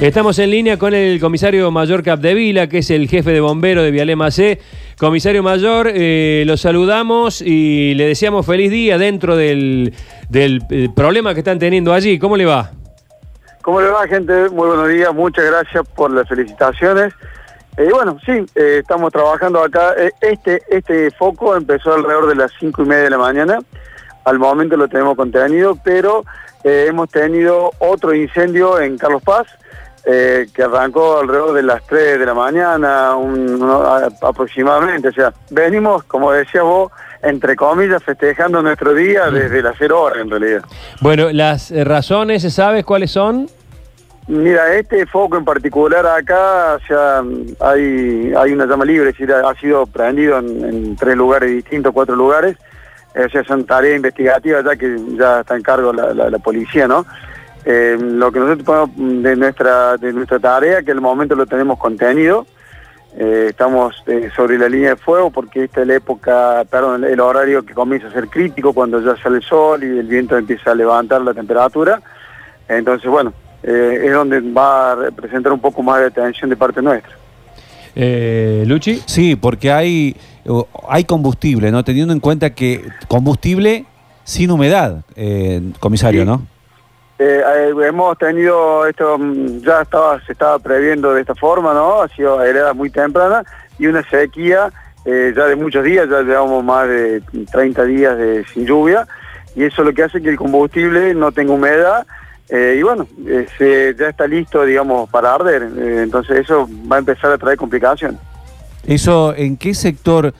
Estamos en línea con el comisario mayor Capdevila, que es el jefe de bombero de Vialema C. Comisario mayor, eh, lo saludamos y le deseamos feliz día dentro del, del, eh, problema que están teniendo allí. ¿Cómo le va? ¿Cómo le va, gente? Muy buenos días, muchas gracias por las felicitaciones. Eh, bueno, sí, eh, estamos trabajando acá. Eh, Este, este foco empezó alrededor de las cinco y media de la mañana. Al momento lo tenemos contenido, pero eh, hemos tenido otro incendio en Carlos Paz, eh, que arrancó alrededor de las 3 de la mañana un- uno- a- aproximadamente. O sea, venimos, como decías vos, entre comillas, festejando nuestro día desde las 0 horas en realidad. Bueno, las eh, razones, ¿sabes cuáles son? Mira, este foco en particular acá, o sea, hay, hay una llama libre, es decir, ha sido prendido en, en tres lugares distintos, cuatro lugares, eh, o sea, son tareas investigativas ya que ya está en cargo la, la- la policía, ¿no? Eh, lo que nosotros ponemos de nuestra, de nuestra tarea, que al momento lo tenemos contenido, eh, estamos eh, sobre la línea de fuego porque esta es la época, perdón, el horario que comienza a ser crítico cuando ya sale el sol y el viento empieza a levantar la temperatura. Entonces, bueno, eh, es donde va a representar un poco más de atención de parte nuestra. Eh, Luchi. Sí, porque hay, hay combustible, ¿no? Teniendo en cuenta que combustible sin humedad, eh, comisario, Sí. ¿no? Eh, eh, hemos tenido esto, mm, ya estaba, se estaba previendo de esta forma, ¿no? Ha sido heredada muy temprana y una sequía eh, ya de muchos días, ya llevamos más de 30 días de, sin lluvia y eso lo que hace que el combustible no tenga humedad y bueno, ya está listo, digamos, para arder. Entonces eso va a empezar a traer complicaciones. Eso, ¿en qué sector,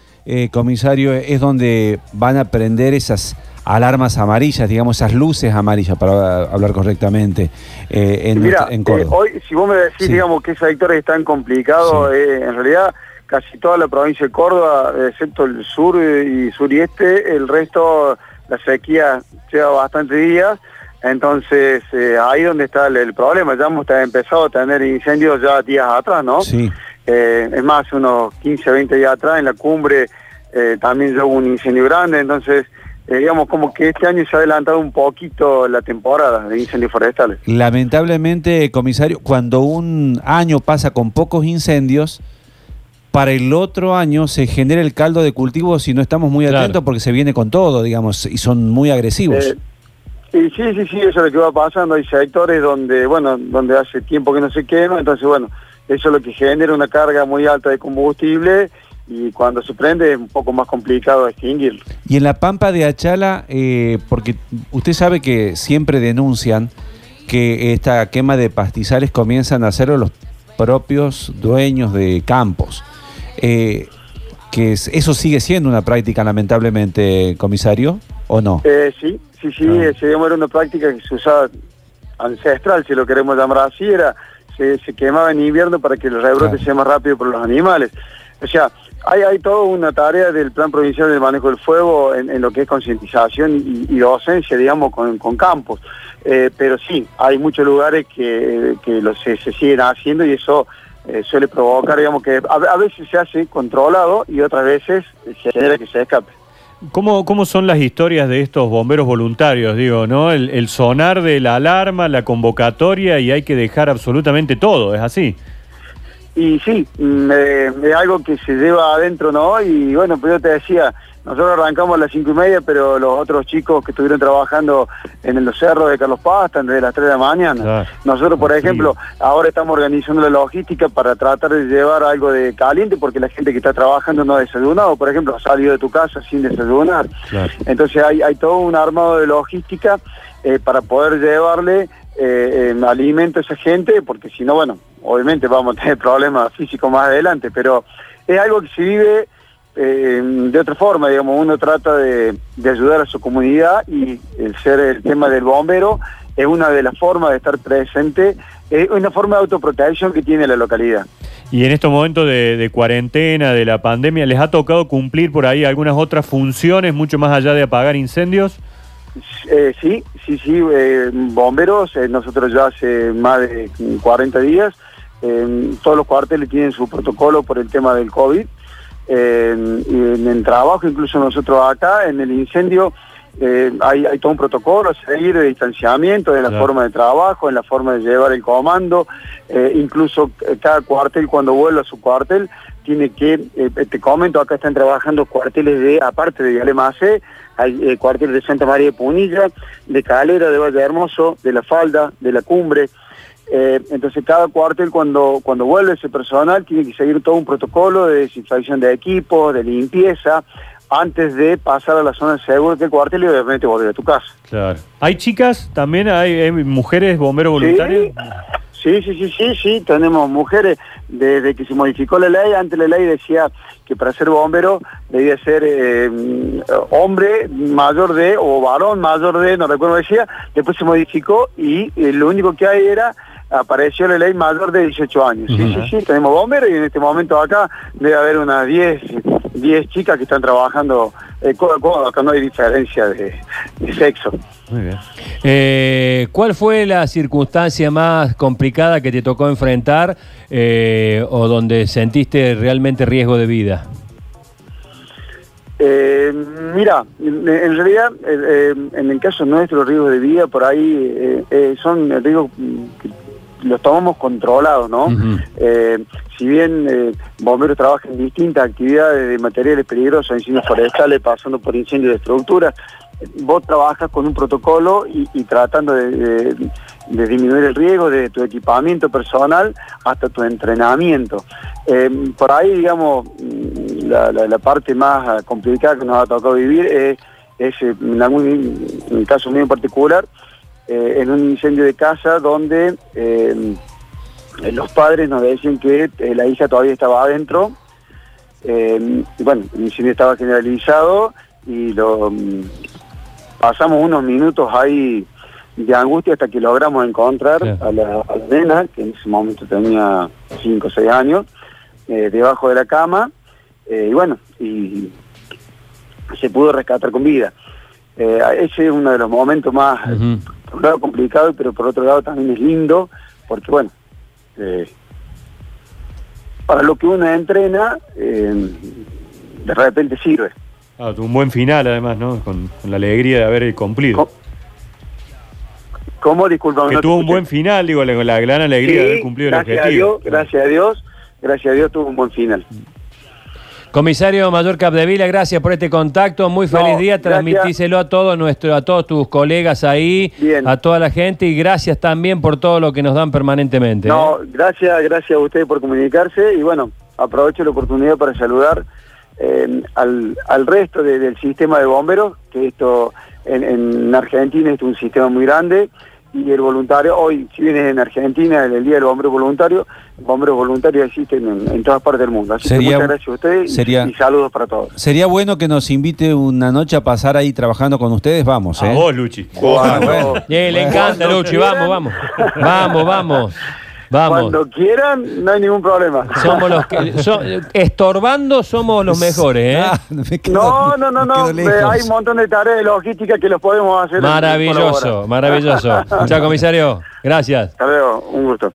comisario, es donde van a prender esas alarmas amarillas, digamos, esas luces amarillas, para hablar correctamente, eh, en, Mira, en eh, Córdoba? hoy, si vos me decís, Sí. digamos, qué sectores están complicados, Sí. eh, en realidad casi toda la provincia de Córdoba, excepto el sur eh, y sur y este, el resto, la sequía lleva bastantes días, entonces eh, ahí donde está el, el problema, ya hemos empezado a tener incendios ya días atrás, ¿no? Sí. Eh, es más, unos 15, 20 días atrás en la cumbre eh, también ya hubo un incendio grande, entonces eh, digamos como que este año se ha adelantado un poquito la temporada de incendios forestales. Lamentablemente, comisario, cuando un año pasa con pocos incendios, para el otro año se genera el caldo de cultivo si no estamos muy Claro. atentos porque se viene con todo, digamos, y son muy agresivos. Eh, y sí, sí, sí, eso es lo que va pasando. Hay sectores donde, bueno, donde hace tiempo que no se quema, entonces, bueno, eso es lo que genera una carga muy alta de combustible y cuando se prende es un poco más complicado extinguirlo. Y en la Pampa de Achala, eh, porque usted sabe que siempre denuncian que esta quema de pastizales comienzan a hacerlo los propios dueños de campos. Eh, que es- eso sigue siendo una práctica, lamentablemente, comisario, ¿o no? Eh, sí, sí, sí, Ah. eh, se era una práctica que se usaba ancestral, si lo queremos llamar así, era se, se quemaba en invierno para que el rebrote Claro. sea más rápido por los animales. O sea, hay, hay toda una tarea del Plan Provincial del Manejo del Fuego en, lo que es concientización y, y docencia, digamos, con, campos. Eh, pero sí, hay muchos lugares que, que se, siguen haciendo y eso eh, suele provocar, digamos, que a, veces se hace controlado y otras veces se genera que se escape. ¿Cómo, ¿Cómo son las historias de estos bomberos voluntarios? Digo, ¿no? El sonar de la alarma, la convocatoria y hay que dejar absolutamente todo, ¿es así? Y sí, mm, eh, es algo que se lleva adentro, ¿no? Y bueno, pues yo te decía, nosotros arrancamos a las cinco y media, pero los otros chicos que estuvieron trabajando en los cerros de Carlos Paz están desde las 3 de la mañana. Claro. Nosotros, por Sí. ejemplo, ahora estamos organizando la logística para tratar de llevar algo de caliente, porque la gente que está trabajando no ha desayunado, por ejemplo, ha salido de tu casa sin desayunar. Claro. Entonces hay, hay todo un armado de logística eh, para poder llevarle eh, eh, alimento a esa gente, porque si no, bueno, obviamente vamos a tener problemas físicos más adelante, pero es algo que se vive eh, de otra forma, digamos, uno trata de, de ayudar a su comunidad y el ser el tema del bombero es una de las formas de estar presente, es una forma de autoprotección que tiene la localidad. Y en estos momentos de, de cuarentena, de la pandemia, ¿les ha tocado cumplir por ahí algunas otras funciones mucho más allá de apagar incendios? Eh, sí, sí, sí, eh, bomberos, nosotros ya hace más de 40 días, eh, todos los cuarteles tienen su protocolo por el tema del COVID, eh, en el trabajo, incluso nosotros acá, en el incendio, eh, hay, hay todo un protocolo a seguir de distanciamiento, de la Claro. forma de trabajo, en la forma de llevar el comando, eh, incluso eh, cada cuartel cuando vuelve a su cuartel tiene que, te comento, acá están trabajando cuarteles de, aparte de Yalemacé, hay cuarteles de Santa María de Punilla, de Calera, de Valle Hermoso, de La Falda, de La Cumbre, eh, entonces cada cuartel cuando, cuando vuelve ese personal tiene que seguir todo un protocolo de desinfección de equipos, de limpieza, antes de pasar a la zona segura del cuartel y obviamente volver a tu casa. Claro. ¿Hay chicas también? ¿Hay, hay mujeres bomberos voluntarios? Sí, sí, sí, sí, sí, tenemos mujeres, desde que se modificó la ley, antes la ley decía que para ser bombero debía ser eh, hombre mayor de, o varón mayor de, no recuerdo decía, después se modificó y eh, lo único que hay era, apareció la ley mayor de 18 años. Sí, sí, sí, tenemos bomberos y en este momento acá debe haber unas 10, 10 chicas que están trabajando eh, codo a codo, acá no hay diferencia de, de sexo. Muy bien. Eh, ¿Cuál fue la circunstancia más complicada que te tocó enfrentar eh, o donde sentiste realmente riesgo de vida? Eh, mira, en, en realidad, eh, eh, en el caso nuestro, los riesgos de vida por ahí eh, eh, son riesgos que los tomamos controlados, ¿no? Eh, si bien eh, bomberos trabajan en distintas actividades de materiales peligrosos, incendios forestales, pasando por incendios de estructuras, vos trabajas con un protocolo y, y tratando de, de- de disminuir el riesgo de tu equipamiento personal hasta tu entrenamiento. Eh, por ahí, digamos, mm, la, la- la parte más complicada que nos ha tocado vivir es, es, eh, en algún en caso en particular, eh, en un incendio de casa donde eh, los padres nos decían que eh, la hija todavía estaba adentro. y bueno, el incendio estaba generalizado y lo mm, pasamos unos minutos ahí de angustia hasta que logramos encontrar a, la, a la nena, que en ese momento tenía 5 o 6 años, eh, debajo de la cama. eh, y bueno, y se pudo rescatar con vida. Eh, ese es uno de los momentos más. Por un lado complicado, pero por otro lado también es lindo, porque bueno, eh, para lo que uno entrena, eh, de repente sirve. Ah, un buen final además, ¿no? Con, con la alegría de haber cumplido. ¿Cómo? Disculpa. que tuvo un buen final, digo, la, la gran alegría de haber cumplido el objetivo. A Dios, gracias a Dios, gracias a Dios tuvo un buen final. Comisario Mayor Capdevila, gracias por este contacto. Muy No, feliz día. gracias. Transmitíselo a todos nuestro, a todos tus colegas ahí, Bien. a toda la gente y gracias también por todo lo que nos dan permanentemente. No, ¿eh? gracias, gracias a ustedes por comunicarse y bueno, aprovecho la oportunidad para saludar eh, al, al resto de- del sistema de bomberos, que esto en, en Argentina es un sistema muy grande y el voluntario, hoy si vienes en Argentina, en el Día del Bombero Voluntario, bomberos voluntarios existen en, en todas partes del mundo. Así Sería- que muchas gracias a ustedes y- sería- y, saludos para todos. Sería bueno que nos invite una noche a pasar ahí trabajando con ustedes, vamos, A ¿eh? vos, Luchi. Bueno. Eh, le encanta, Luchi. Vamos, vamos. Vamos, vamos. Vamos. Cuando quieran, no hay ningún problema. Somos los que. so- estorbando somos los mejores, ¿eh? Ah, me quedo- No, no, no, me no. hay un montón de tareas de logística que los podemos hacer. Maravilloso, maravilloso. Chao, comisario. Gracias. Hasta luego, un gusto.